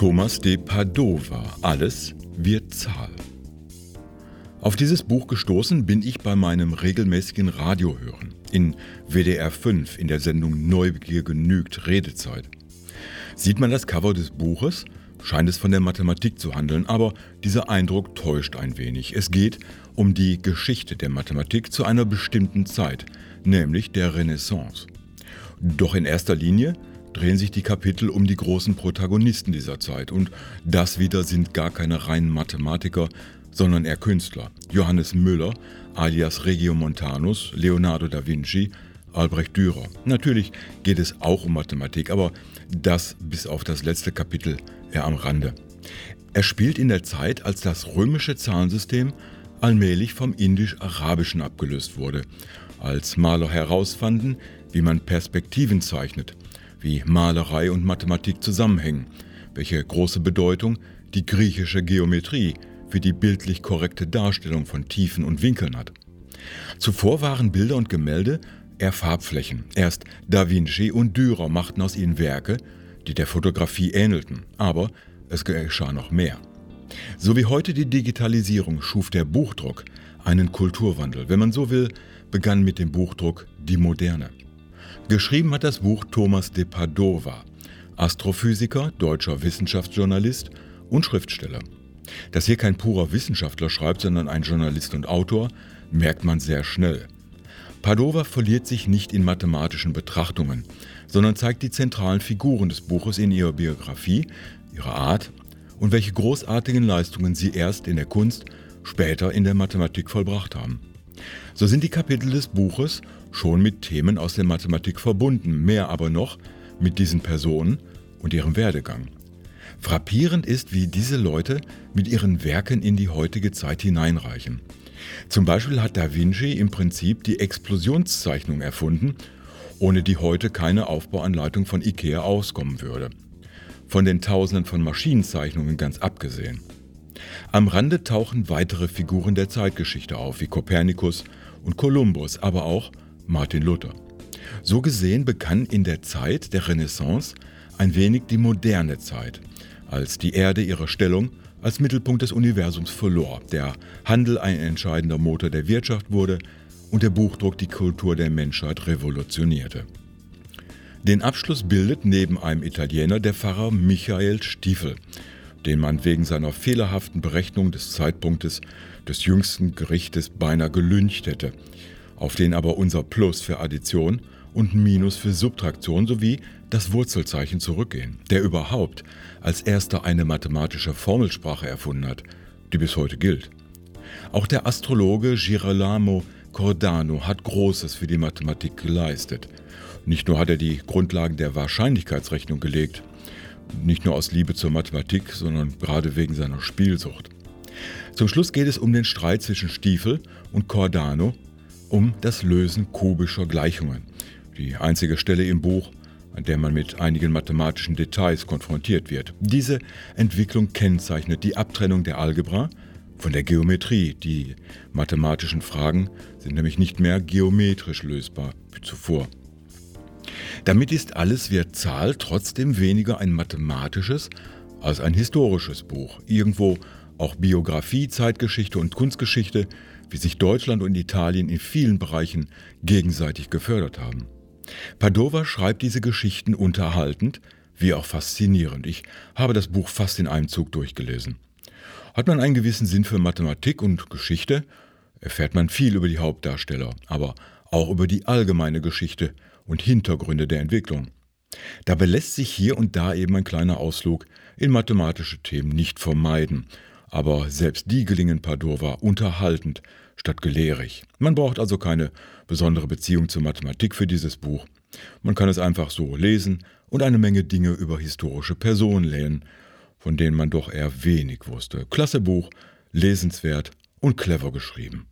Thomas de Padova. Alles wird Zahl. Auf dieses Buch gestoßen bin ich bei meinem regelmäßigen Radiohören in WDR 5 in der Sendung Neugier genügt Redezeit. Sieht man das Cover des Buches, scheint es von der Mathematik zu handeln, aber dieser Eindruck täuscht ein wenig. Es geht um die Geschichte der Mathematik zu einer bestimmten Zeit, nämlich der Renaissance. Doch in erster Linie drehen sich die Kapitel um die großen Protagonisten dieser Zeit und das wieder sind gar keine reinen Mathematiker, sondern eher Künstler. Johannes Müller alias Regiomontanus, Leonardo da Vinci, Albrecht Dürer. Natürlich geht es auch um Mathematik, aber das bis auf das letzte Kapitel eher am Rande. Er spielt in der Zeit, als das römische Zahlensystem allmählich vom indisch-arabischen abgelöst wurde, als Maler herausfanden, wie man Perspektiven zeichnet, wie Malerei und Mathematik zusammenhängen, welche große Bedeutung die griechische Geometrie für die bildlich korrekte Darstellung von Tiefen und Winkeln hat. Zuvor waren Bilder und Gemälde eher Farbflächen. Erst Da Vinci und Dürer machten aus ihnen Werke, die der Fotografie ähnelten, aber es geschah noch mehr. So wie heute die Digitalisierung schuf der Buchdruck einen Kulturwandel. Wenn man so will, begann mit dem Buchdruck die Moderne. Geschrieben hat das Buch Thomas de Padova, Astrophysiker, deutscher Wissenschaftsjournalist und Schriftsteller. Dass hier kein purer Wissenschaftler schreibt, sondern ein Journalist und Autor, merkt man sehr schnell. Padova verliert sich nicht in mathematischen Betrachtungen, sondern zeigt die zentralen Figuren des Buches in ihrer Biografie, ihrer Art und welche großartigen Leistungen sie erst in der Kunst, später in der Mathematik vollbracht haben. So sind die Kapitel des Buches schon mit Themen aus der Mathematik verbunden, mehr aber noch mit diesen Personen und ihrem Werdegang. Frappierend ist, wie diese Leute mit ihren Werken in die heutige Zeit hineinreichen. Zum Beispiel hat Da Vinci im Prinzip die Explosionszeichnung erfunden, ohne die heute keine Aufbauanleitung von IKEA auskommen würde. Von den Tausenden von Maschinenzeichnungen ganz abgesehen. Am Rande tauchen weitere Figuren der Zeitgeschichte auf, wie Kopernikus und Kolumbus, aber auch Martin Luther. So gesehen begann in der Zeit der Renaissance ein wenig die moderne Zeit, als die Erde ihre Stellung als Mittelpunkt des Universums verlor, der Handel ein entscheidender Motor der Wirtschaft wurde und der Buchdruck die Kultur der Menschheit revolutionierte. Den Abschluss bildet neben einem Italiener der Pfarrer Michael Stiefel, den man wegen seiner fehlerhaften Berechnung des Zeitpunktes des jüngsten Gerichtes beinahe gelüncht hätte, auf den aber unser Plus für Addition und Minus für Subtraktion sowie das Wurzelzeichen zurückgehen, der überhaupt als erster eine mathematische Formelsprache erfunden hat, die bis heute gilt. Auch der Astrologe Girolamo Cordano hat Großes für die Mathematik geleistet. Nicht nur hat er die Grundlagen der Wahrscheinlichkeitsrechnung gelegt, nicht nur aus Liebe zur Mathematik, sondern gerade wegen seiner Spielsucht. Zum Schluss geht es um den Streit zwischen Stiefel und Cordano um das Lösen kubischer Gleichungen. Die einzige Stelle im Buch, an der man mit einigen mathematischen Details konfrontiert wird. Diese Entwicklung kennzeichnet die Abtrennung der Algebra von der Geometrie. Die mathematischen Fragen sind nämlich nicht mehr geometrisch lösbar wie zuvor. Damit ist alles wird Zahl trotzdem weniger ein mathematisches als ein historisches Buch. Irgendwo auch Biografie, Zeitgeschichte und Kunstgeschichte, wie sich Deutschland und Italien in vielen Bereichen gegenseitig gefördert haben. Padova schreibt diese Geschichten unterhaltend wie auch faszinierend. Ich habe das Buch fast in einem Zug durchgelesen. Hat man einen gewissen Sinn für Mathematik und Geschichte, erfährt man viel über die Hauptdarsteller, aber auch über die allgemeine Geschichte und Hintergründe der Entwicklung. Dabei lässt sich hier und da eben ein kleiner Ausflug in mathematische Themen nicht vermeiden, aber selbst die gelingen Padova unterhaltend statt gelehrig. Man braucht also keine besondere Beziehung zur Mathematik für dieses Buch. Man kann es einfach so lesen und eine Menge Dinge über historische Personen lernen, von denen man doch eher wenig wusste. Klasse Buch, lesenswert und clever geschrieben.